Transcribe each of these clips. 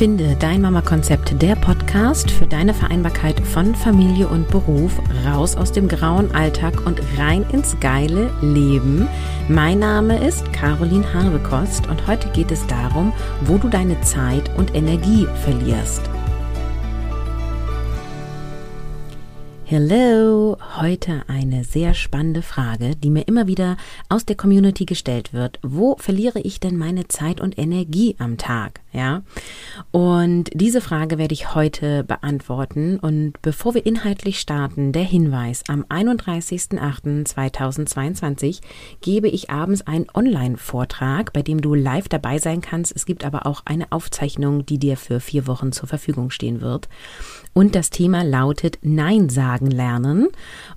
Finde dein Mama-Konzept, der Podcast für deine Vereinbarkeit von Familie und Beruf, raus aus dem grauen Alltag und rein ins geile Leben. Mein Name ist Caroline Harbekost und heute geht es darum, wo du deine Zeit und Energie verlierst. Hello, heute eine sehr spannende Frage, die mir immer wieder aus der Community gestellt wird. Wo verliere ich denn meine Zeit und Energie am Tag? Ja. Und diese Frage werde ich heute beantworten. Und bevor wir inhaltlich starten, der Hinweis, am 31.08.2022 gebe ich abends einen Online-Vortrag, bei dem du live dabei sein kannst. Es gibt aber auch eine Aufzeichnung, die dir für vier Wochen zur Verfügung stehen wird. Und das Thema lautet Nein sagen lernen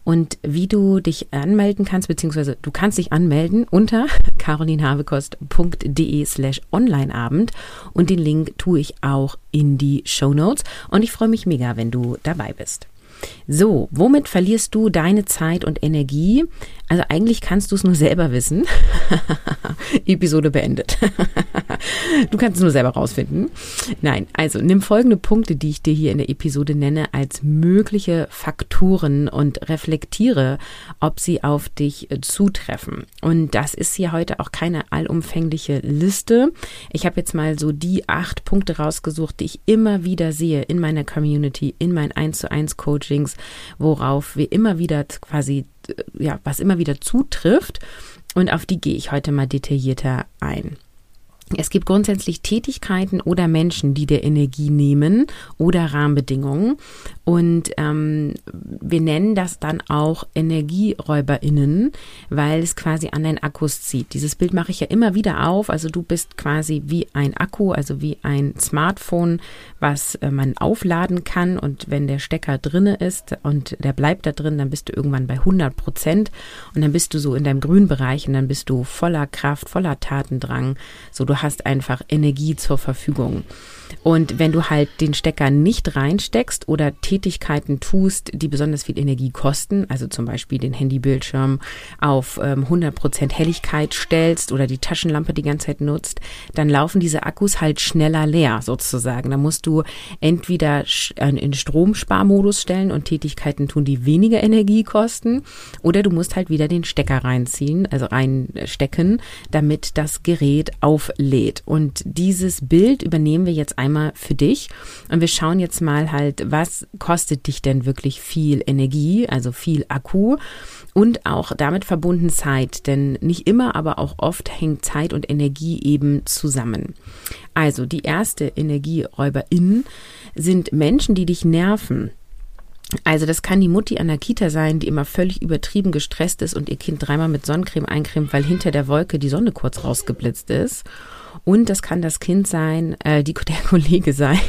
und wie du dich anmelden kannst, beziehungsweise du kannst dich anmelden unter carolinhabekost.de slash onlineabend den Link tue ich auch in die Show Notes und ich freue mich mega, wenn du dabei bist. So, womit verlierst du deine Zeit und Energie? Also eigentlich kannst du es nur selber wissen. Episode beendet. du kannst es nur selber rausfinden. Nein, also nimm folgende Punkte, die ich dir hier in der Episode nenne, als mögliche Faktoren und reflektiere, ob sie auf dich zutreffen. Und das ist hier heute auch keine allumfängliche Liste. Ich habe jetzt mal so die acht Punkte rausgesucht, die ich immer wieder sehe in meiner Community, in meinen 1 zu 1 Coachings, worauf wir immer wieder quasi ja, was immer wieder zutrifft. Und auf die gehe ich heute mal detaillierter ein. Es gibt grundsätzlich Tätigkeiten oder Menschen, die dir Energie nehmen oder Rahmenbedingungen. Und ähm, wir nennen das dann auch EnergieräuberInnen, weil es quasi an deinen Akkus zieht. Dieses Bild mache ich ja immer wieder auf. Also du bist quasi wie ein Akku, also wie ein Smartphone, was äh, man aufladen kann. Und wenn der Stecker drinne ist und der bleibt da drin, dann bist du irgendwann bei 100 Prozent. Und dann bist du so in deinem grünen Bereich und dann bist du voller Kraft, voller Tatendrang. So, du hast einfach Energie zur Verfügung. Und wenn du halt den Stecker nicht reinsteckst oder Tätigkeiten tust, die besonders viel Energie kosten, also zum Beispiel den Handybildschirm auf ähm, 100% Helligkeit stellst oder die Taschenlampe die ganze Zeit nutzt, dann laufen diese Akkus halt schneller leer sozusagen. Da musst du entweder in Stromsparmodus stellen und Tätigkeiten tun, die weniger Energie kosten, oder du musst halt wieder den Stecker reinziehen, also reinstecken, damit das Gerät auflädt. Und dieses Bild übernehmen wir jetzt einmal für dich. Und wir schauen jetzt mal halt, was kostet dich denn wirklich viel Energie, also viel Akku und auch damit verbunden Zeit, denn nicht immer, aber auch oft hängt Zeit und Energie eben zusammen. Also die erste Energieräuberin sind Menschen, die dich nerven. Also das kann die Mutti an der Kita sein, die immer völlig übertrieben gestresst ist und ihr Kind dreimal mit Sonnencreme eincremt, weil hinter der Wolke die Sonne kurz rausgeblitzt ist. Und das kann das Kind sein, äh, die, der Kollege sein,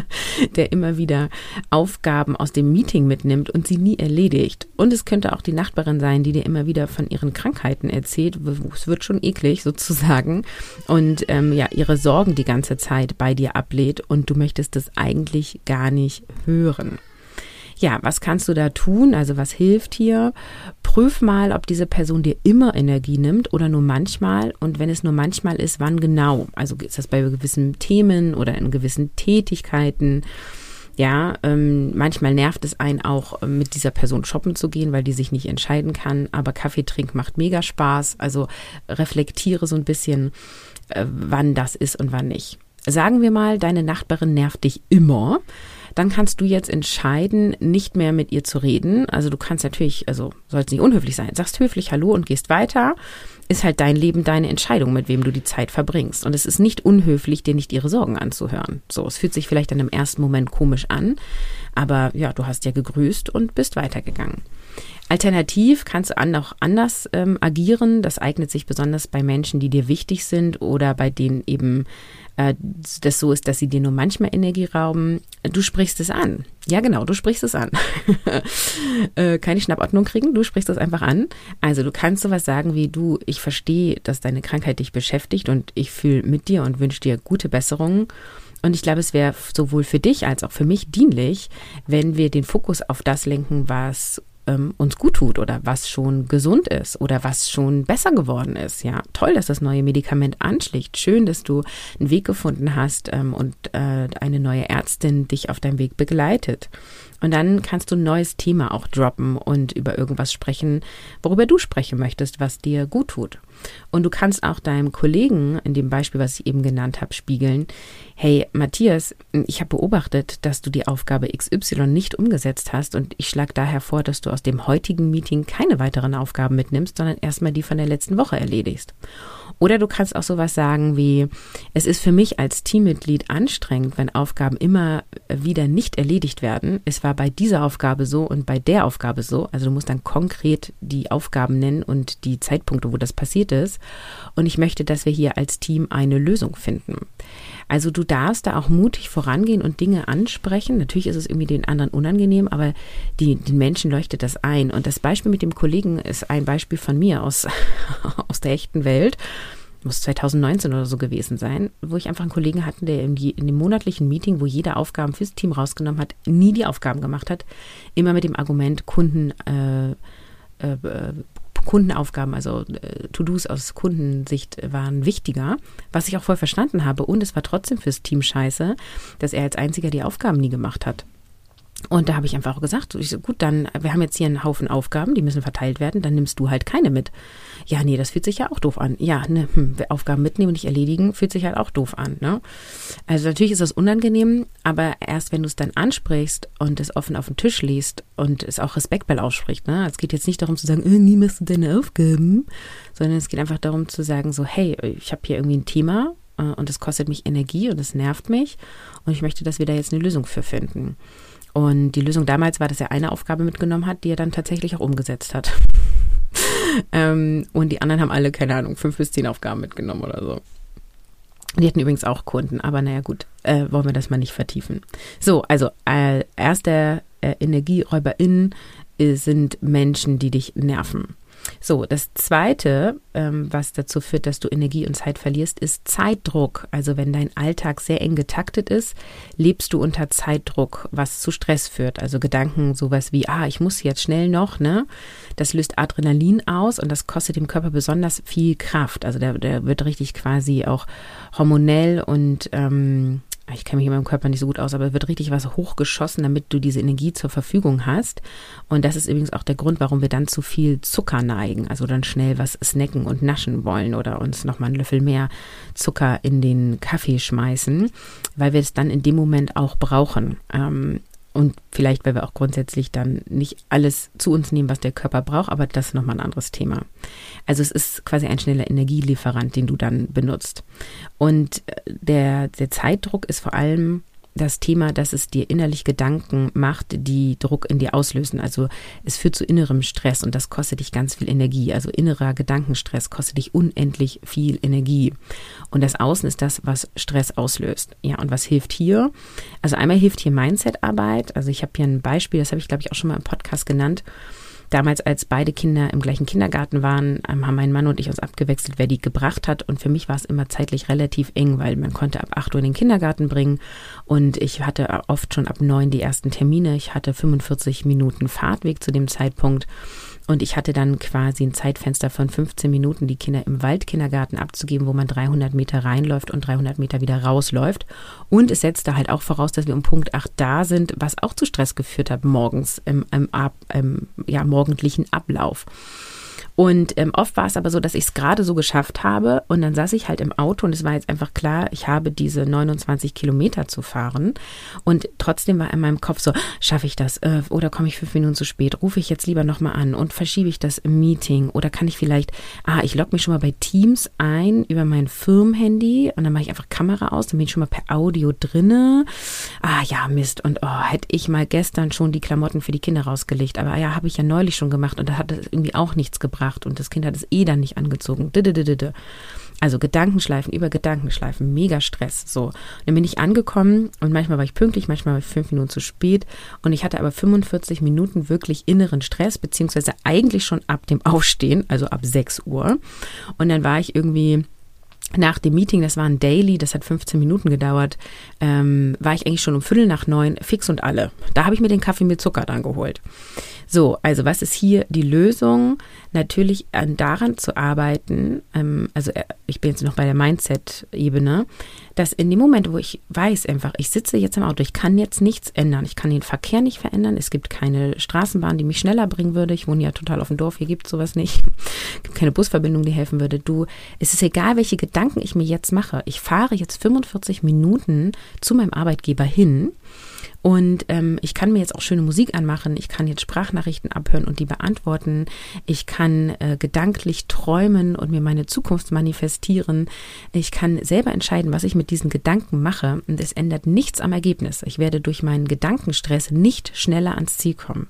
der immer wieder Aufgaben aus dem Meeting mitnimmt und sie nie erledigt. Und es könnte auch die Nachbarin sein, die dir immer wieder von ihren Krankheiten erzählt. Es wird schon eklig sozusagen. Und ähm, ja, ihre Sorgen die ganze Zeit bei dir ablehnt und du möchtest das eigentlich gar nicht hören. Ja, was kannst du da tun? Also was hilft hier? Prüf mal, ob diese Person dir immer Energie nimmt oder nur manchmal. Und wenn es nur manchmal ist, wann genau? Also ist das bei gewissen Themen oder in gewissen Tätigkeiten? Ja, ähm, manchmal nervt es einen auch, mit dieser Person shoppen zu gehen, weil die sich nicht entscheiden kann. Aber Kaffee trinken macht mega Spaß. Also reflektiere so ein bisschen, äh, wann das ist und wann nicht. Sagen wir mal, deine Nachbarin nervt dich immer dann kannst du jetzt entscheiden, nicht mehr mit ihr zu reden. Also du kannst natürlich, also sollst nicht unhöflich sein, sagst höflich Hallo und gehst weiter. Ist halt dein Leben, deine Entscheidung, mit wem du die Zeit verbringst. Und es ist nicht unhöflich, dir nicht ihre Sorgen anzuhören. So, es fühlt sich vielleicht dann im ersten Moment komisch an, aber ja, du hast ja gegrüßt und bist weitergegangen. Alternativ kannst du auch anders ähm, agieren. Das eignet sich besonders bei Menschen, die dir wichtig sind oder bei denen eben äh, das so ist, dass sie dir nur manchmal Energie rauben. Du sprichst es an. Ja, genau, du sprichst es an. äh, keine Schnappordnung kriegen, du sprichst es einfach an. Also du kannst sowas sagen wie du, ich verstehe, dass deine Krankheit dich beschäftigt und ich fühle mit dir und wünsche dir gute Besserungen. Und ich glaube, es wäre sowohl für dich als auch für mich dienlich, wenn wir den Fokus auf das lenken, was ähm, uns gut tut oder was schon gesund ist oder was schon besser geworden ist. Ja, toll, dass das neue Medikament anschlägt. Schön, dass du einen Weg gefunden hast ähm, und äh, eine neue Ärztin dich auf deinem Weg begleitet. Und dann kannst du ein neues Thema auch droppen und über irgendwas sprechen, worüber du sprechen möchtest, was dir gut tut. Und du kannst auch deinem Kollegen, in dem Beispiel, was ich eben genannt habe, spiegeln, hey Matthias, ich habe beobachtet, dass du die Aufgabe XY nicht umgesetzt hast und ich schlage daher vor, dass du aus dem heutigen Meeting keine weiteren Aufgaben mitnimmst, sondern erstmal die von der letzten Woche erledigst. Oder du kannst auch sowas sagen wie, es ist für mich als Teammitglied anstrengend, wenn Aufgaben immer wieder nicht erledigt werden. Es war bei dieser Aufgabe so und bei der Aufgabe so. Also du musst dann konkret die Aufgaben nennen und die Zeitpunkte, wo das passiert ist. Und ich möchte, dass wir hier als Team eine Lösung finden. Also du darfst da auch mutig vorangehen und Dinge ansprechen. Natürlich ist es irgendwie den anderen unangenehm, aber die, den Menschen leuchtet das ein. Und das Beispiel mit dem Kollegen ist ein Beispiel von mir aus, aus der echten Welt muss 2019 oder so gewesen sein, wo ich einfach einen Kollegen hatte, der in, in, dem monatlichen Meeting, wo jeder Aufgaben fürs Team rausgenommen hat, nie die Aufgaben gemacht hat, immer mit dem Argument Kunden äh, äh, Kundenaufgaben, also äh, To-Dos aus Kundensicht waren wichtiger, was ich auch voll verstanden habe. Und es war trotzdem fürs Team scheiße, dass er als einziger die Aufgaben nie gemacht hat. Und da habe ich einfach auch gesagt, ich so, gut, dann, wir haben jetzt hier einen Haufen Aufgaben, die müssen verteilt werden, dann nimmst du halt keine mit. Ja, nee, das fühlt sich ja auch doof an. Ja, ne, hm, Aufgaben mitnehmen und nicht erledigen, fühlt sich halt auch doof an. Ne? Also natürlich ist das unangenehm, aber erst wenn du es dann ansprichst und es offen auf den Tisch liest und es auch respektvoll ausspricht, ne? Es geht jetzt nicht darum zu sagen, äh, nie machst du deine Aufgaben, sondern es geht einfach darum zu sagen, so, hey, ich habe hier irgendwie ein Thema, äh, und es kostet mich Energie und es nervt mich und ich möchte, dass wir da jetzt eine Lösung für finden. Und die Lösung damals war, dass er eine Aufgabe mitgenommen hat, die er dann tatsächlich auch umgesetzt hat. ähm, und die anderen haben alle, keine Ahnung, fünf bis zehn Aufgaben mitgenommen oder so. Die hatten übrigens auch Kunden, aber naja gut, äh, wollen wir das mal nicht vertiefen. So, also äh, erster äh, EnergieräuberInnen äh, sind Menschen, die dich nerven. So, das Zweite, ähm, was dazu führt, dass du Energie und Zeit verlierst, ist Zeitdruck. Also wenn dein Alltag sehr eng getaktet ist, lebst du unter Zeitdruck, was zu Stress führt. Also Gedanken sowas wie, ah, ich muss jetzt schnell noch, ne? Das löst Adrenalin aus und das kostet dem Körper besonders viel Kraft. Also der, der wird richtig quasi auch hormonell und ähm, ich kenne mich in meinem Körper nicht so gut aus, aber wird richtig was hochgeschossen, damit du diese Energie zur Verfügung hast. Und das ist übrigens auch der Grund, warum wir dann zu viel Zucker neigen, also dann schnell was snacken und naschen wollen oder uns nochmal einen Löffel mehr Zucker in den Kaffee schmeißen, weil wir es dann in dem Moment auch brauchen. Ähm, und vielleicht, weil wir auch grundsätzlich dann nicht alles zu uns nehmen, was der Körper braucht, aber das ist nochmal ein anderes Thema. Also es ist quasi ein schneller Energielieferant, den du dann benutzt. Und äh, der, der Zeitdruck ist vor allem das Thema, dass es dir innerlich Gedanken macht, die Druck in dir auslösen. Also es führt zu innerem Stress und das kostet dich ganz viel Energie. Also innerer Gedankenstress kostet dich unendlich viel Energie. Und das Außen ist das, was Stress auslöst. Ja, und was hilft hier? Also einmal hilft hier Mindset-Arbeit. Also ich habe hier ein Beispiel, das habe ich glaube ich auch schon mal im Podcast genannt. Damals, als beide Kinder im gleichen Kindergarten waren, ähm, haben mein Mann und ich uns abgewechselt, wer die gebracht hat. Und für mich war es immer zeitlich relativ eng, weil man konnte ab 8 Uhr in den Kindergarten bringen. Und ich hatte oft schon ab 9 die ersten Termine. Ich hatte 45 Minuten Fahrtweg zu dem Zeitpunkt. Und ich hatte dann quasi ein Zeitfenster von 15 Minuten, die Kinder im Waldkindergarten abzugeben, wo man 300 Meter reinläuft und 300 Meter wieder rausläuft. Und es setzte halt auch voraus, dass wir um Punkt 8 da sind, was auch zu Stress geführt hat morgens im, im, im ja, morgendlichen Ablauf. Und ähm, oft war es aber so, dass ich es gerade so geschafft habe und dann saß ich halt im Auto und es war jetzt einfach klar, ich habe diese 29 Kilometer zu fahren. Und trotzdem war in meinem Kopf so, schaffe ich das äh, oder komme ich fünf Minuten zu spät, rufe ich jetzt lieber nochmal an und verschiebe ich das im Meeting? Oder kann ich vielleicht, ah, ich logge mich schon mal bei Teams ein über mein Firmenhandy und dann mache ich einfach Kamera aus, dann bin ich schon mal per Audio drinne. Ah ja, Mist. Und oh, hätte ich mal gestern schon die Klamotten für die Kinder rausgelegt, aber ja, habe ich ja neulich schon gemacht und da hat das irgendwie auch nichts gebracht gebracht und das Kind hat es eh dann nicht angezogen. Also Gedankenschleifen über Gedankenschleifen, mega Stress. So, dann bin ich angekommen und manchmal war ich pünktlich, manchmal war ich fünf Minuten zu spät und ich hatte aber 45 Minuten wirklich inneren Stress, beziehungsweise eigentlich schon ab dem Aufstehen, also ab 6 Uhr. Und dann war ich irgendwie nach dem Meeting, das war ein Daily, das hat 15 Minuten gedauert, ähm, war ich eigentlich schon um Viertel nach neun fix und alle. Da habe ich mir den Kaffee mit Zucker dann geholt. So, also was ist hier die Lösung? Natürlich an daran zu arbeiten, ähm, also äh, ich bin jetzt noch bei der Mindset-Ebene, dass in dem Moment, wo ich weiß einfach, ich sitze jetzt im Auto, ich kann jetzt nichts ändern, ich kann den Verkehr nicht verändern, es gibt keine Straßenbahn, die mich schneller bringen würde, ich wohne ja total auf dem Dorf, hier gibt es sowas nicht, es gibt keine Busverbindung, die helfen würde. Du, es ist egal, welche Gedanken ich mir jetzt mache, ich fahre jetzt 45 Minuten zu meinem Arbeitgeber hin und ähm, ich kann mir jetzt auch schöne Musik anmachen, ich kann jetzt Sprachnachrichten abhören und die beantworten. Ich kann äh, gedanklich träumen und mir meine Zukunft manifestieren. Ich kann selber entscheiden, was ich mit diesen Gedanken mache. Und es ändert nichts am Ergebnis. Ich werde durch meinen Gedankenstress nicht schneller ans Ziel kommen.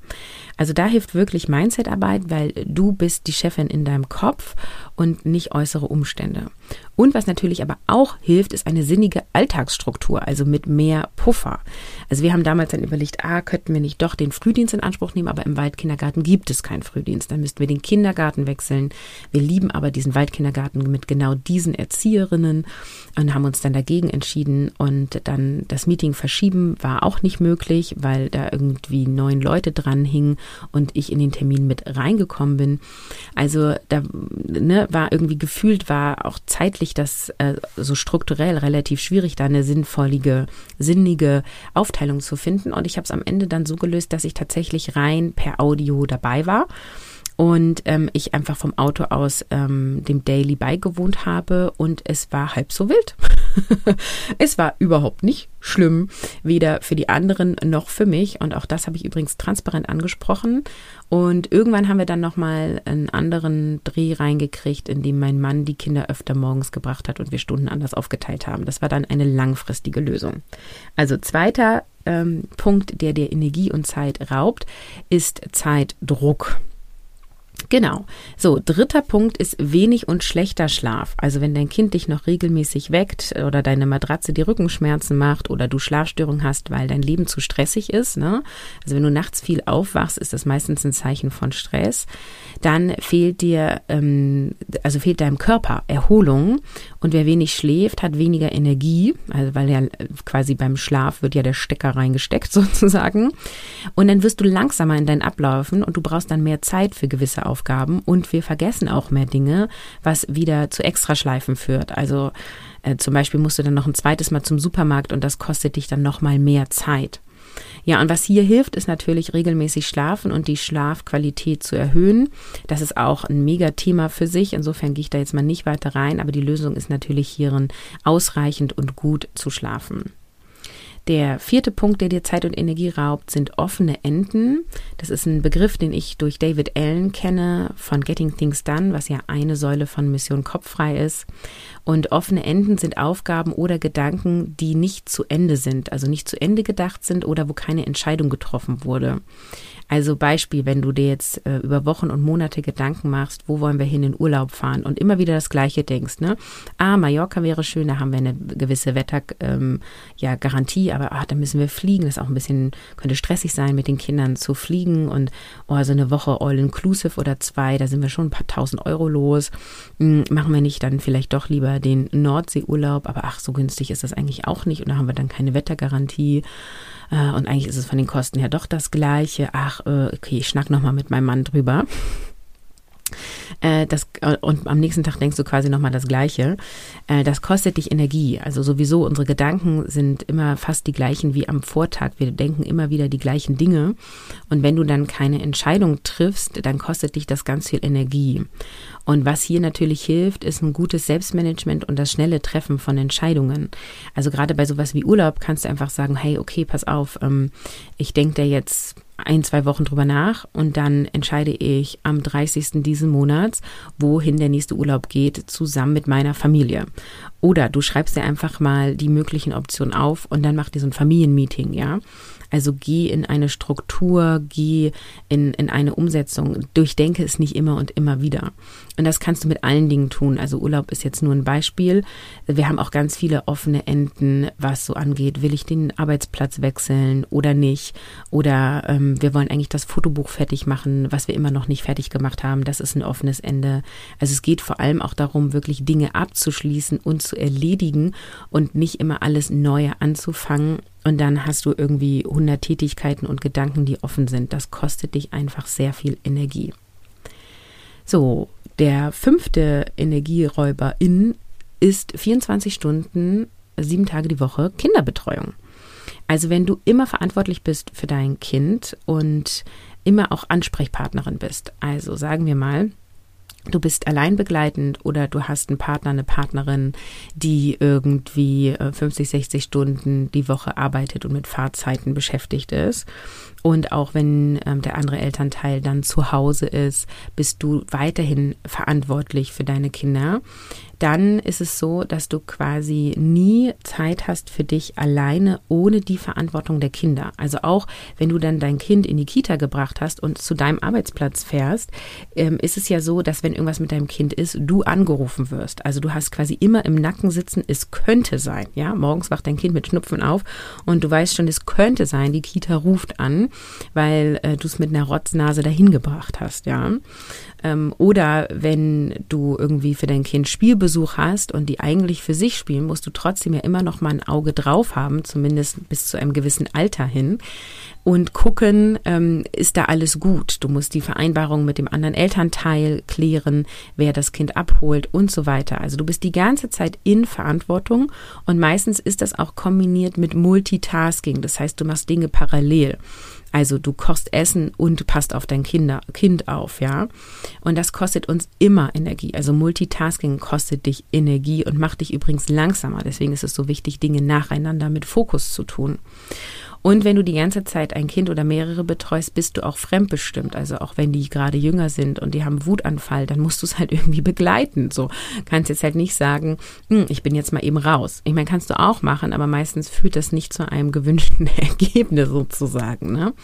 Also da hilft wirklich Mindsetarbeit, weil du bist die Chefin in deinem Kopf und nicht äußere Umstände. Und was natürlich aber auch hilft, ist eine sinnige Alltagsstruktur, also mit mehr Puffer. Also wir haben damals dann überlegt, ah, könnten wir nicht doch den Frühdienst in Anspruch nehmen, aber im Waldkindergarten gibt es keinen Frühdienst. Dann müssten wir den Kindergarten wechseln. Wir lieben aber diesen Waldkindergarten mit genau diesen Erzieherinnen und haben uns dann dagegen entschieden und dann das Meeting verschieben war auch nicht möglich, weil da irgendwie neun Leute dran hingen und ich in den Termin mit reingekommen bin. Also da ne, war irgendwie gefühlt, war auch zeitlich das äh, so strukturell relativ schwierig, da eine sinnvollige, sinnige Aufteilung zu finden. Und ich habe es am Ende dann so gelöst, dass ich tatsächlich rein per Audio dabei war und ähm, ich einfach vom Auto aus ähm, dem Daily beigewohnt habe und es war halb so wild. es war überhaupt nicht schlimm, weder für die anderen noch für mich und auch das habe ich übrigens transparent angesprochen und irgendwann haben wir dann nochmal einen anderen Dreh reingekriegt, in dem mein Mann die Kinder öfter morgens gebracht hat und wir Stunden anders aufgeteilt haben. Das war dann eine langfristige Lösung. Also zweiter ähm, Punkt, der dir Energie und Zeit raubt, ist Zeitdruck. Genau. So, dritter Punkt ist wenig und schlechter Schlaf. Also wenn dein Kind dich noch regelmäßig weckt oder deine Matratze die Rückenschmerzen macht oder du Schlafstörungen hast, weil dein Leben zu stressig ist, ne? Also wenn du nachts viel aufwachst, ist das meistens ein Zeichen von Stress. Dann fehlt dir, ähm, also fehlt deinem Körper Erholung und wer wenig schläft, hat weniger Energie, also weil ja quasi beim Schlaf wird ja der Stecker reingesteckt sozusagen. Und dann wirst du langsamer in deinen Abläufen und du brauchst dann mehr Zeit für gewisse Aufgaben und wir vergessen auch mehr Dinge, was wieder zu Extraschleifen führt. Also äh, zum Beispiel musst du dann noch ein zweites Mal zum Supermarkt und das kostet dich dann noch mal mehr Zeit. Ja, und was hier hilft, ist natürlich regelmäßig schlafen und die Schlafqualität zu erhöhen. Das ist auch ein Mega-Thema für sich. Insofern gehe ich da jetzt mal nicht weiter rein, aber die Lösung ist natürlich hierin ausreichend und gut zu schlafen. Der vierte Punkt, der dir Zeit und Energie raubt, sind offene Enden. Das ist ein Begriff, den ich durch David Allen kenne von Getting Things Done, was ja eine Säule von Mission Kopffrei ist. Und offene Enden sind Aufgaben oder Gedanken, die nicht zu Ende sind, also nicht zu Ende gedacht sind oder wo keine Entscheidung getroffen wurde. Also Beispiel, wenn du dir jetzt äh, über Wochen und Monate Gedanken machst, wo wollen wir hin in Urlaub fahren und immer wieder das Gleiche denkst, ne? Ah, Mallorca wäre schön, da haben wir eine gewisse Wettergarantie, ähm, ja, Garantie, aber ah, da müssen wir fliegen. Das ist auch ein bisschen, könnte stressig sein, mit den Kindern zu fliegen und oh, so eine Woche all-inclusive oder zwei, da sind wir schon ein paar tausend Euro los. Hm, machen wir nicht dann vielleicht doch lieber den Nordseeurlaub, aber ach, so günstig ist das eigentlich auch nicht und da haben wir dann keine Wettergarantie. Äh, und eigentlich ist es von den Kosten her doch das Gleiche. Ach, äh, okay, ich schnack nochmal mit meinem Mann drüber. Äh, das, und am nächsten Tag denkst du quasi nochmal das Gleiche. das kostet dich Energie. Also sowieso, unsere Gedanken sind immer fast die gleichen wie am Vortag. Wir denken immer wieder die gleichen Dinge. Und wenn du dann keine Entscheidung triffst, dann kostet dich das ganz viel Energie. Und was hier natürlich hilft, ist ein gutes Selbstmanagement und das schnelle Treffen von Entscheidungen. Also gerade bei sowas wie Urlaub kannst du einfach sagen, hey, okay, pass auf, ähm, ich denke da jetzt ein, zwei Wochen drüber nach und dann entscheide ich am 30. diesen Monats, wohin der nächste Urlaub geht, zusammen mit meiner Familie. Oder du schreibst dir einfach mal die möglichen Optionen auf und dann macht ihr so ein Familienmeeting, ja. Also geh in eine Struktur, geh in, in eine Umsetzung. Durchdenke es nicht immer und immer wieder. Und das kannst du mit allen Dingen tun. Also Urlaub ist jetzt nur ein Beispiel. Wir haben auch ganz viele offene Enden, was so angeht. Will ich den Arbeitsplatz wechseln oder nicht? Oder ähm, wir wollen eigentlich das Fotobuch fertig machen, was wir immer noch nicht fertig gemacht haben. Das ist ein offenes Ende. Also es geht vor allem auch darum, wirklich Dinge abzuschließen und zu erledigen und nicht immer alles Neue anzufangen. Und dann hast du irgendwie 100 Tätigkeiten und Gedanken, die offen sind. Das kostet dich einfach sehr viel Energie. So, der fünfte Energieräuber in ist 24 Stunden, sieben Tage die Woche Kinderbetreuung. Also wenn du immer verantwortlich bist für dein Kind und immer auch Ansprechpartnerin bist. Also sagen wir mal, du bist allein begleitend oder du hast einen Partner, eine Partnerin, die irgendwie 50, äh, 60 Stunden die Woche arbeitet und mit Fahrzeiten beschäftigt ist und auch wenn ähm, der andere Elternteil dann zu Hause ist, bist du weiterhin verantwortlich für deine Kinder. Dann ist es so, dass du quasi nie Zeit hast für dich alleine ohne die Verantwortung der Kinder. Also auch wenn du dann dein Kind in die Kita gebracht hast und zu deinem Arbeitsplatz fährst, ähm, ist es ja so, dass wenn irgendwas mit deinem Kind ist, du angerufen wirst. Also du hast quasi immer im Nacken sitzen, es könnte sein. Ja, morgens wacht dein Kind mit Schnupfen auf und du weißt schon, es könnte sein, die Kita ruft an weil äh, du es mit einer Rotznase dahin gebracht hast, ja. Ähm, oder wenn du irgendwie für dein Kind Spielbesuch hast und die eigentlich für sich spielen, musst du trotzdem ja immer noch mal ein Auge drauf haben, zumindest bis zu einem gewissen Alter hin und gucken, ähm, ist da alles gut. Du musst die Vereinbarung mit dem anderen Elternteil klären, wer das Kind abholt und so weiter. Also du bist die ganze Zeit in Verantwortung und meistens ist das auch kombiniert mit Multitasking. Das heißt, du machst Dinge parallel. Also du kochst Essen und passt auf dein Kinder, Kind auf, ja. Und das kostet uns immer Energie. Also Multitasking kostet dich Energie und macht dich übrigens langsamer. Deswegen ist es so wichtig, Dinge nacheinander mit Fokus zu tun. Und wenn du die ganze Zeit ein Kind oder mehrere betreust, bist du auch fremdbestimmt. Also auch wenn die gerade jünger sind und die haben Wutanfall, dann musst du es halt irgendwie begleiten. So kannst jetzt halt nicht sagen, hm, ich bin jetzt mal eben raus. Ich meine, kannst du auch machen, aber meistens führt das nicht zu einem gewünschten Ergebnis sozusagen. Ne?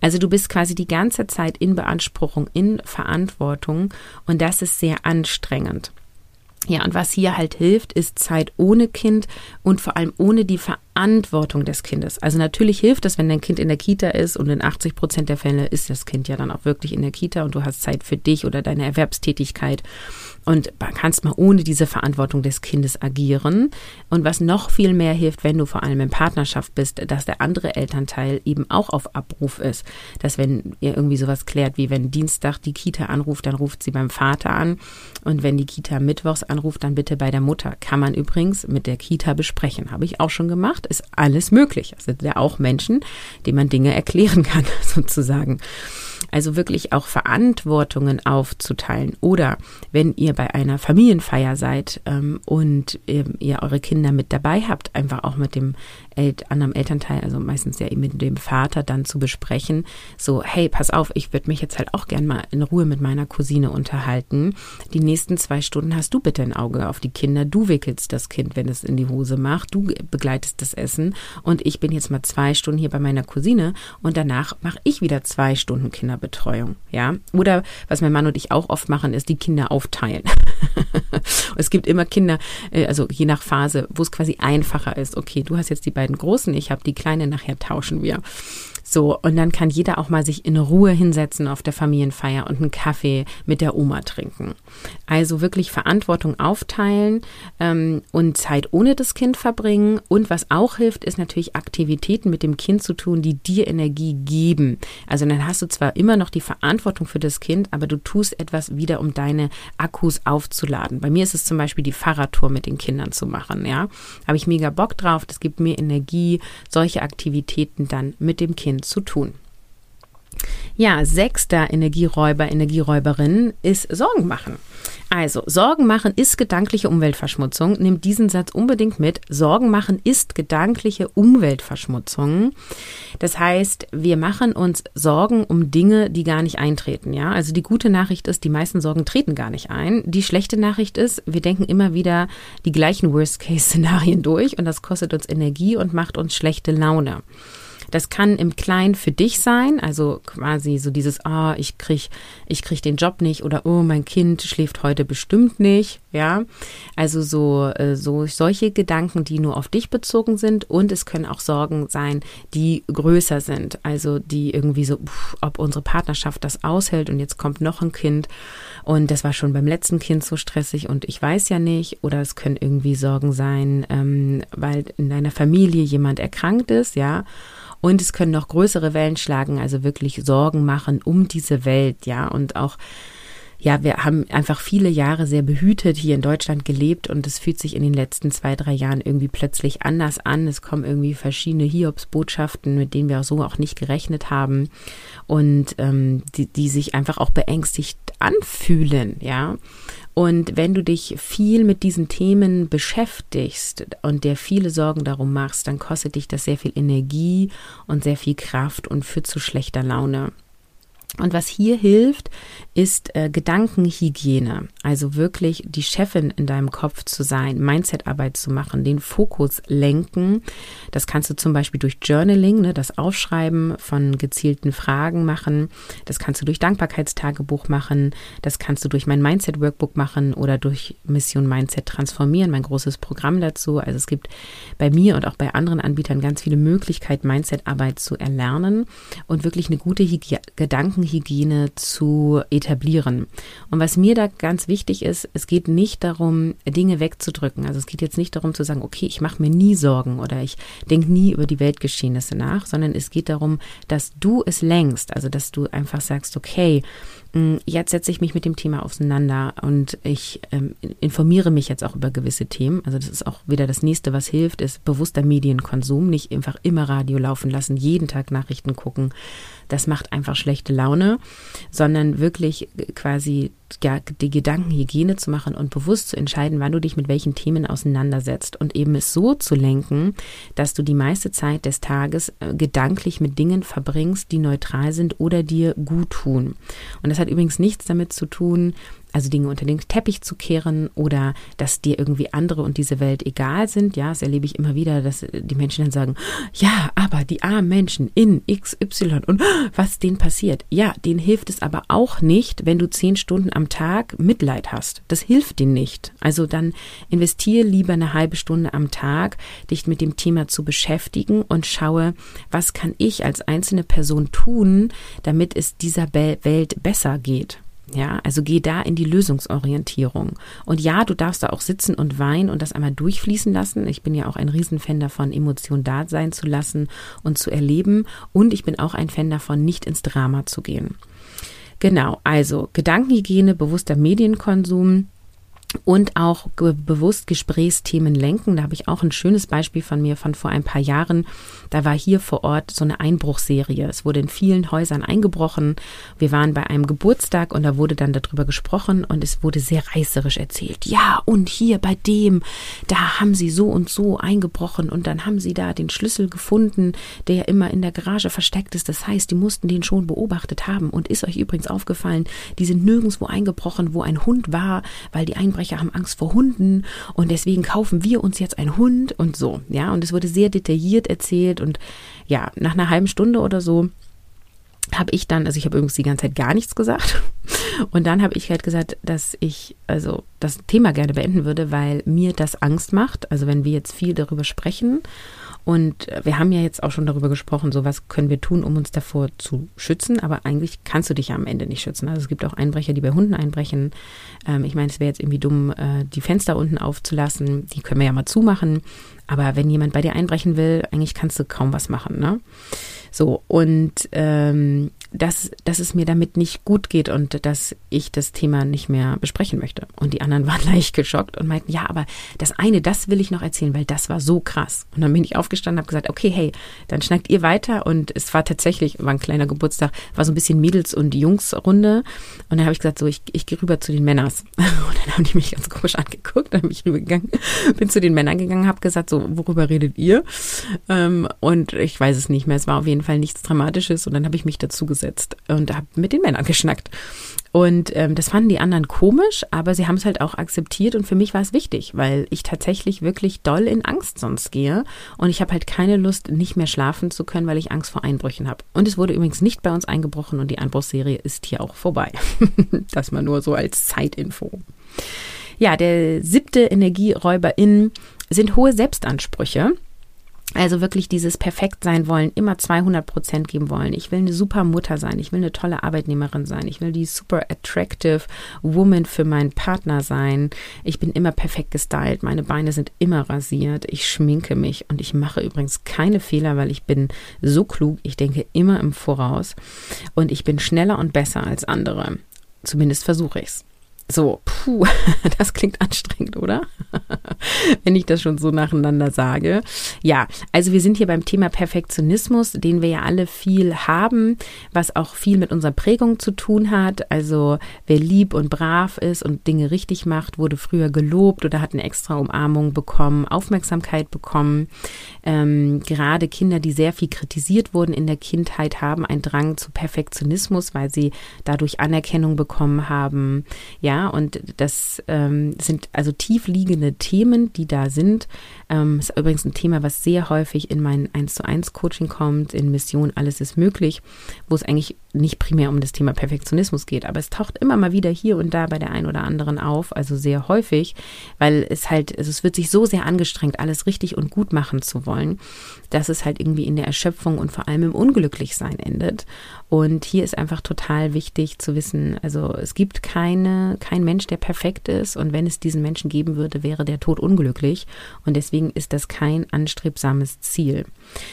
Also du bist quasi die ganze Zeit in Beanspruchung, in Verantwortung und das ist sehr anstrengend. Ja, und was hier halt hilft, ist Zeit ohne Kind und vor allem ohne die Verantwortung des Kindes. Also natürlich hilft es, wenn dein Kind in der Kita ist und in 80 Prozent der Fälle ist das Kind ja dann auch wirklich in der Kita und du hast Zeit für dich oder deine Erwerbstätigkeit und kannst mal ohne diese Verantwortung des Kindes agieren. Und was noch viel mehr hilft, wenn du vor allem in Partnerschaft bist, dass der andere Elternteil eben auch auf Abruf ist. Dass wenn ihr irgendwie sowas klärt, wie wenn Dienstag die Kita anruft, dann ruft sie beim Vater an. Und wenn die Kita mittwochs anruft, dann bitte bei der Mutter. Kann man übrigens mit der Kita besprechen. Habe ich auch schon gemacht. Ist alles möglich. Es sind ja auch Menschen, denen man Dinge erklären kann, sozusagen. Also wirklich auch Verantwortungen aufzuteilen. Oder wenn ihr bei einer Familienfeier seid ähm, und ähm, ihr eure Kinder mit dabei habt, einfach auch mit dem El anderen Elternteil, also meistens ja eben mit dem Vater, dann zu besprechen, so, hey, pass auf, ich würde mich jetzt halt auch gern mal in Ruhe mit meiner Cousine unterhalten. Die nächsten zwei Stunden hast du bitte ein Auge auf die Kinder. Du wickelst das Kind, wenn es in die Hose macht. Du begleitest das Essen. Und ich bin jetzt mal zwei Stunden hier bei meiner Cousine und danach mache ich wieder zwei Stunden Kinderbetreuung. Ja. Oder was mein Mann und ich auch oft machen, ist die Kinder aufteilen. es gibt immer Kinder, äh, also je nach Phase, wo es quasi einfacher ist. Okay, du hast jetzt die beiden Großen, ich habe die Kleine, nachher tauschen wir. So, und dann kann jeder auch mal sich in Ruhe hinsetzen auf der Familienfeier und einen Kaffee mit der Oma trinken. Also wirklich Verantwortung aufteilen ähm, und Zeit ohne das Kind verbringen. Und was auch hilft, ist natürlich Aktivitäten mit dem Kind zu tun, die dir Energie geben. Also dann hast du zwar immer noch die Verantwortung für das Kind, aber du tust etwas wieder, um deine Akkus aufzuladen. Bei mir ist es zum Beispiel die Fahrradtour mit den Kindern zu machen. Ja, habe ich mega Bock drauf. Das gibt mir Energie, solche Aktivitäten dann mit dem Kind zu tun. Ja, sechster Energieräuber, Energieräuberin ist Sorgen machen. Also, Sorgen machen ist gedankliche Umweltverschmutzung. Nimm diesen Satz unbedingt mit. Sorgen machen ist gedankliche Umweltverschmutzung. Das heißt, wir machen uns Sorgen um Dinge, die gar nicht eintreten. Ja, also die gute Nachricht ist, die meisten Sorgen treten gar nicht ein. Die schlechte Nachricht ist, wir denken immer wieder die gleichen Worst-Case-Szenarien durch und das kostet uns Energie und macht uns schlechte Laune. Das kann im Kleinen für dich sein, also quasi so dieses, oh, ich krieg, ich krieg den Job nicht oder oh, mein Kind schläft heute bestimmt nicht, ja. Also so, äh, so solche Gedanken, die nur auf dich bezogen sind und es können auch Sorgen sein, die größer sind, also die irgendwie so, pff, ob unsere Partnerschaft das aushält und jetzt kommt noch ein Kind und das war schon beim letzten Kind so stressig und ich weiß ja nicht oder es können irgendwie Sorgen sein, ähm, weil in deiner Familie jemand erkrankt ist, ja. Und es können noch größere Wellen schlagen, also wirklich Sorgen machen um diese Welt, ja. Und auch, ja, wir haben einfach viele Jahre sehr behütet hier in Deutschland gelebt und es fühlt sich in den letzten zwei, drei Jahren irgendwie plötzlich anders an. Es kommen irgendwie verschiedene Hiobsbotschaften, mit denen wir so auch nicht gerechnet haben und ähm, die, die sich einfach auch beängstigt anfühlen, ja. Und wenn du dich viel mit diesen Themen beschäftigst und dir viele Sorgen darum machst, dann kostet dich das sehr viel Energie und sehr viel Kraft und führt zu schlechter Laune. Und was hier hilft, ist äh, Gedankenhygiene. Also wirklich die Chefin in deinem Kopf zu sein, Mindsetarbeit zu machen, den Fokus lenken. Das kannst du zum Beispiel durch Journaling, ne, das Aufschreiben von gezielten Fragen machen. Das kannst du durch Dankbarkeitstagebuch machen. Das kannst du durch mein Mindset Workbook machen oder durch Mission Mindset transformieren, mein großes Programm dazu. Also es gibt bei mir und auch bei anderen Anbietern ganz viele Möglichkeiten, Mindsetarbeit zu erlernen und wirklich eine gute Hygie Gedanken Gedankenhygiene zu etablieren. Und was mir da ganz wichtig ist, es geht nicht darum, Dinge wegzudrücken. Also es geht jetzt nicht darum zu sagen, okay, ich mache mir nie Sorgen oder ich denke nie über die Weltgeschehnisse nach, sondern es geht darum, dass du es lenkst. Also dass du einfach sagst, okay, jetzt setze ich mich mit dem Thema auseinander und ich ähm, informiere mich jetzt auch über gewisse Themen. Also das ist auch wieder das nächste, was hilft, ist bewusster Medienkonsum. Nicht einfach immer Radio laufen lassen, jeden Tag Nachrichten gucken. Das macht einfach schlechte Laune, sondern wirklich quasi ja, die Gedankenhygiene zu machen und bewusst zu entscheiden, wann du dich mit welchen Themen auseinandersetzt und eben es so zu lenken, dass du die meiste Zeit des Tages äh, gedanklich mit Dingen verbringst, die neutral sind oder dir gut tun. Und das hat übrigens nichts damit zu tun, also Dinge unter den Teppich zu kehren oder dass dir irgendwie andere und diese Welt egal sind. Ja, das erlebe ich immer wieder, dass die Menschen dann sagen, ja, aber die armen Menschen in XY und was denen passiert. Ja, denen hilft es aber auch nicht, wenn du zehn Stunden am Tag Mitleid hast. Das hilft denen nicht. Also dann investiere lieber eine halbe Stunde am Tag, dich mit dem Thema zu beschäftigen und schaue, was kann ich als einzelne Person tun, damit es dieser Welt besser geht. Ja, also geh da in die Lösungsorientierung. Und ja, du darfst da auch sitzen und weinen und das einmal durchfließen lassen. Ich bin ja auch ein Riesenfan davon, Emotionen da sein zu lassen und zu erleben. Und ich bin auch ein Fan davon, nicht ins Drama zu gehen. Genau, also Gedankenhygiene, bewusster Medienkonsum, und auch bewusst Gesprächsthemen lenken. Da habe ich auch ein schönes Beispiel von mir von vor ein paar Jahren. Da war hier vor Ort so eine Einbruchserie. Es wurde in vielen Häusern eingebrochen. Wir waren bei einem Geburtstag und da wurde dann darüber gesprochen und es wurde sehr reißerisch erzählt. Ja, und hier bei dem, da haben sie so und so eingebrochen und dann haben sie da den Schlüssel gefunden, der immer in der Garage versteckt ist. Das heißt, die mussten den schon beobachtet haben. Und ist euch übrigens aufgefallen, die sind nirgendwo eingebrochen, wo ein Hund war, weil die Einbrecher Einbrecher haben Angst vor Hunden und deswegen kaufen wir uns jetzt einen Hund und so. Ja, und es wurde sehr detailliert erzählt und ja, nach einer halben Stunde oder so habe ich dann, also ich habe übrigens die ganze Zeit gar nichts gesagt. Und dann habe ich halt gesagt, dass ich also das Thema gerne beenden würde, weil mir das Angst macht. Also wenn wir jetzt viel darüber sprechen und wir haben ja jetzt auch schon darüber gesprochen, so was können wir tun, um uns davor zu schützen. Aber eigentlich kannst du dich ja am Ende nicht schützen. Also es gibt auch Einbrecher, die bei Hunden einbrechen. Ähm, ich meine, es wäre jetzt irgendwie dumm, äh, die Fenster unten aufzulassen. Die können wir ja mal zumachen. Aber wenn jemand bei dir einbrechen will, eigentlich kannst du kaum was machen. Ne? So, und ähm, dass, dass es mir damit nicht gut geht und dass ich das Thema nicht mehr besprechen möchte. Und die anderen waren leicht geschockt und meinten, ja, aber das eine, das will ich noch erzählen, weil das war so krass. Und dann bin ich aufgestanden und habe gesagt, okay, hey, dann schnackt ihr weiter. Und es war tatsächlich, war ein kleiner Geburtstag, war so ein bisschen Mädels- und Jungs-Runde. Und dann habe ich gesagt, so, ich, ich gehe rüber zu den Männers. Und dann haben die mich ganz komisch angeguckt, dann bin ich rübergegangen, bin zu den Männern gegangen, habe gesagt, so, so, worüber redet ihr? Ähm, und ich weiß es nicht mehr. Es war auf jeden Fall nichts Dramatisches. Und dann habe ich mich dazu gesetzt und habe mit den Männern geschnackt. Und ähm, das fanden die anderen komisch, aber sie haben es halt auch akzeptiert und für mich war es wichtig, weil ich tatsächlich wirklich doll in Angst sonst gehe und ich habe halt keine Lust, nicht mehr schlafen zu können, weil ich Angst vor Einbrüchen habe. Und es wurde übrigens nicht bei uns eingebrochen und die Einbruchsserie ist hier auch vorbei. das mal nur so als Zeitinfo. Ja, der siebte Energieräuber in sind hohe Selbstansprüche. Also wirklich dieses perfekt sein wollen, immer 200 Prozent geben wollen. Ich will eine super Mutter sein, ich will eine tolle Arbeitnehmerin sein, ich will die super attractive Woman für meinen Partner sein. Ich bin immer perfekt gestylt, meine Beine sind immer rasiert, ich schminke mich und ich mache übrigens keine Fehler, weil ich bin so klug, ich denke immer im Voraus und ich bin schneller und besser als andere. Zumindest versuche ich's. So, puh, das klingt anstrengend, oder? Wenn ich das schon so nacheinander sage. Ja, also wir sind hier beim Thema Perfektionismus, den wir ja alle viel haben, was auch viel mit unserer Prägung zu tun hat. Also wer lieb und brav ist und Dinge richtig macht, wurde früher gelobt oder hat eine extra Umarmung bekommen, Aufmerksamkeit bekommen. Ähm, gerade Kinder, die sehr viel kritisiert wurden in der Kindheit, haben einen Drang zu Perfektionismus, weil sie dadurch Anerkennung bekommen haben. Ja, und das ähm, sind also tief liegende Themen, die da sind. Ähm, ist übrigens ein Thema, was sehr häufig in mein 1 zu 1 Coaching kommt, in Mission Alles ist möglich, wo es eigentlich nicht primär um das Thema Perfektionismus geht, aber es taucht immer mal wieder hier und da bei der einen oder anderen auf, also sehr häufig, weil es halt, also es wird sich so sehr angestrengt, alles richtig und gut machen zu wollen, dass es halt irgendwie in der Erschöpfung und vor allem im Unglücklichsein endet. Und hier ist einfach total wichtig zu wissen, also es gibt keine, kein Mensch, der perfekt ist und wenn es diesen Menschen geben würde, wäre der Tod unglücklich und deswegen ist das kein anstrebsames Ziel.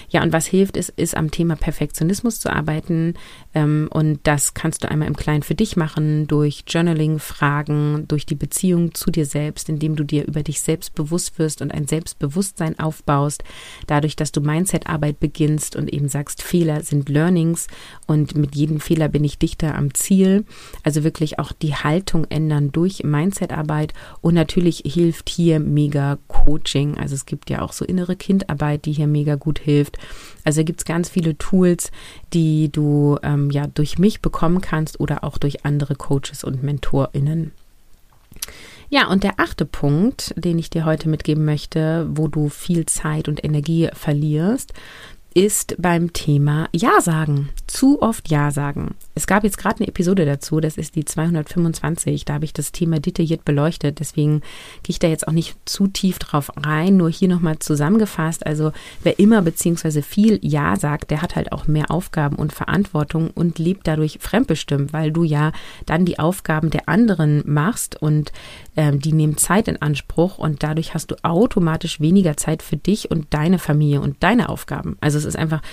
Ja, und was hilft, ist, ist am Thema Perfektionismus zu arbeiten ähm, und das kannst du einmal im Kleinen für dich machen durch Journaling, Fragen, durch die Beziehung zu dir selbst, indem du dir über dich selbst bewusst wirst und ein Selbstbewusstsein aufbaust, dadurch, dass du Mindset-Arbeit beginnst und eben sagst, Fehler sind Learnings und und mit jedem Fehler bin ich dichter am Ziel. Also wirklich auch die Haltung ändern durch Mindsetarbeit und natürlich hilft hier mega Coaching. Also es gibt ja auch so innere Kindarbeit, die hier mega gut hilft. Also gibt es ganz viele Tools, die du ähm, ja durch mich bekommen kannst oder auch durch andere Coaches und MentorInnen. Ja, und der achte Punkt, den ich dir heute mitgeben möchte, wo du viel Zeit und Energie verlierst, ist beim Thema Ja sagen. Zu oft Ja sagen. Es gab jetzt gerade eine Episode dazu, das ist die 225, da habe ich das Thema detailliert beleuchtet, deswegen gehe ich da jetzt auch nicht zu tief drauf rein, nur hier nochmal zusammengefasst. Also wer immer beziehungsweise viel Ja sagt, der hat halt auch mehr Aufgaben und Verantwortung und lebt dadurch fremdbestimmt, weil du ja dann die Aufgaben der anderen machst und ähm, die nehmen Zeit in Anspruch und dadurch hast du automatisch weniger Zeit für dich und deine Familie und deine Aufgaben. Also es ist einfach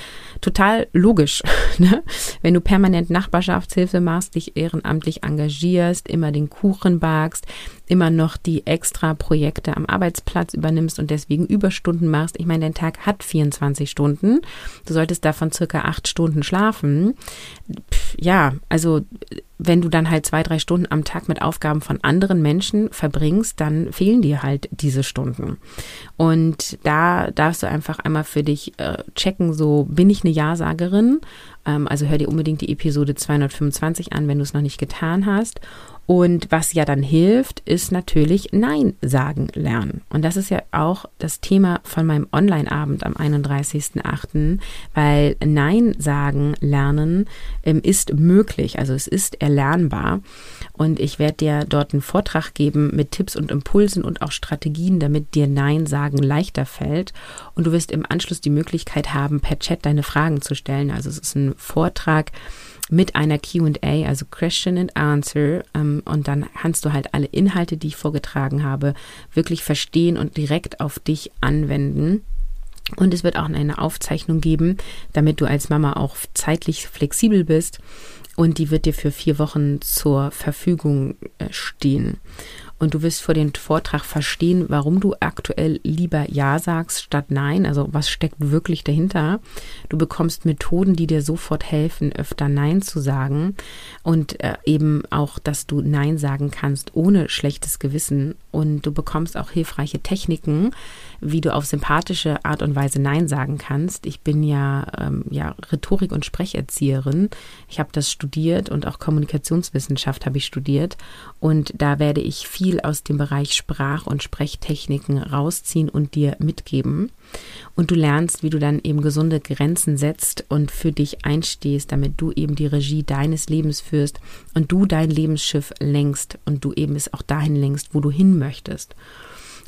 total logisch, ne? wenn du permanent Nachbarschaftshilfe machst, dich ehrenamtlich engagierst, immer den Kuchen bagst, immer noch die extra Projekte am Arbeitsplatz übernimmst und deswegen Überstunden machst. Ich meine, dein Tag hat 24 Stunden. Du solltest davon circa acht Stunden schlafen. Pff, ja, also wenn du dann halt zwei, drei Stunden am Tag mit Aufgaben von anderen Menschen verbringst, dann fehlen dir halt diese Stunden. Und da darfst du einfach einmal für dich äh, checken, so bin ich eine Ja-Sagerin? Ähm, also hör dir unbedingt die Episode 225 an, wenn du es noch nicht getan hast. Und was ja dann hilft, ist natürlich Nein sagen lernen. Und das ist ja auch das Thema von meinem Online-Abend am 31.08., weil Nein sagen lernen ähm, ist möglich. Also es ist erlernbar. Und ich werde dir dort einen Vortrag geben mit Tipps und Impulsen und auch Strategien, damit dir Nein sagen leichter fällt. Und du wirst im Anschluss die Möglichkeit haben, per Chat deine Fragen zu stellen. Also es ist ein Vortrag, mit einer QA, also Question and Answer. Ähm, und dann kannst du halt alle Inhalte, die ich vorgetragen habe, wirklich verstehen und direkt auf dich anwenden. Und es wird auch eine Aufzeichnung geben, damit du als Mama auch zeitlich flexibel bist. Und die wird dir für vier Wochen zur Verfügung äh, stehen. und du wirst vor dem Vortrag verstehen, warum du aktuell lieber Ja sagst statt Nein. Also was steckt wirklich dahinter. Du bekommst Methoden, die dir sofort helfen, öfter Nein zu sagen und äh, eben auch, dass du Nein sagen kannst ohne schlechtes Gewissen und du bekommst auch hilfreiche Techniken, wie du auf sympathische Art und Weise Nein sagen kannst. Ich bin ja, ähm, ja Rhetorik- und Sprecherzieherin. Ich habe das studiert und auch Kommunikationswissenschaft habe ich studiert. Und da werde ich viel aus dem Bereich Sprach- und Sprechtechniken rausziehen und dir mitgeben. Und du lernst, wie du dann eben gesunde Grenzen setzt und für dich einstehst, damit du eben die Regie deines Lebens führst und du dein Lebensschiff lenkst und du eben es auch dahin lenkst, wo du hin möchtest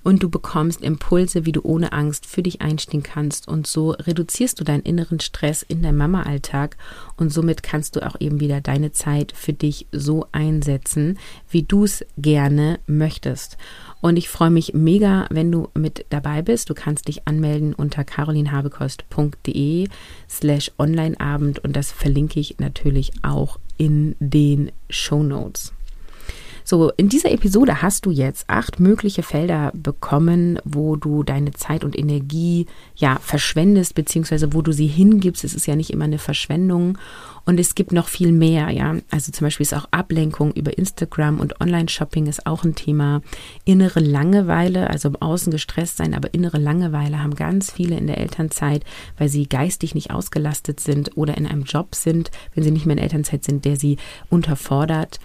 und du bekommst Impulse, wie du ohne Angst für dich einstehen kannst und so reduzierst du deinen inneren Stress in deinem Mama-Alltag und somit kannst du auch eben wieder deine Zeit für dich so einsetzen, wie du es gerne möchtest. Und ich freue mich mega, wenn du mit dabei bist. Du kannst dich anmelden unter carolinhabekost.de slash Onlineabend und das verlinke ich natürlich auch in den Show Notes. So, in dieser Episode hast du jetzt acht mögliche Felder bekommen, wo du deine Zeit und Energie ja verschwendest, beziehungsweise wo du sie hingibst. Es ist ja nicht immer eine Verschwendung. Und es gibt noch viel mehr, ja. Also zum Beispiel ist auch Ablenkung über Instagram und Online-Shopping ist auch ein Thema. Innere Langeweile, also im Außen gestresst sein, aber innere Langeweile haben ganz viele in der Elternzeit, weil sie geistig nicht ausgelastet sind oder in einem Job sind, wenn sie nicht mehr in Elternzeit sind, der sie unterfordert.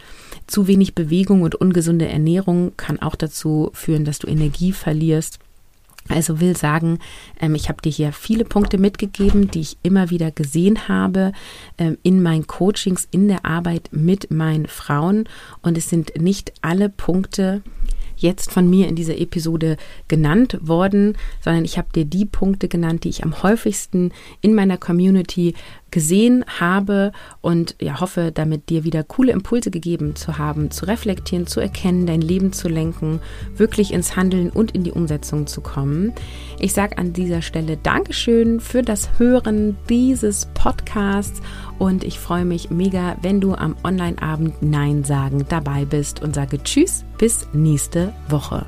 Zu wenig Bewegung und ungesunde Ernährung kann auch dazu führen, dass du Energie verlierst. Also will sagen, ähm, ich habe dir hier viele Punkte mitgegeben, die ich immer wieder gesehen habe ähm, in meinen Coachings, in der Arbeit mit meinen Frauen. Und es sind nicht alle Punkte jetzt von mir in dieser Episode genannt worden, sondern ich habe dir die Punkte genannt, die ich am häufigsten in meiner Community gesehen habe und ja hoffe, damit dir wieder coole Impulse gegeben zu haben, zu reflektieren, zu erkennen, dein Leben zu lenken, wirklich ins Handeln und in die Umsetzung zu kommen. Ich sage an dieser Stelle Dankeschön für das Hören dieses Podcasts und ich freue mich mega, wenn du am Online-Abend Nein sagen dabei bist und sage Tschüss, bis nächste Woche.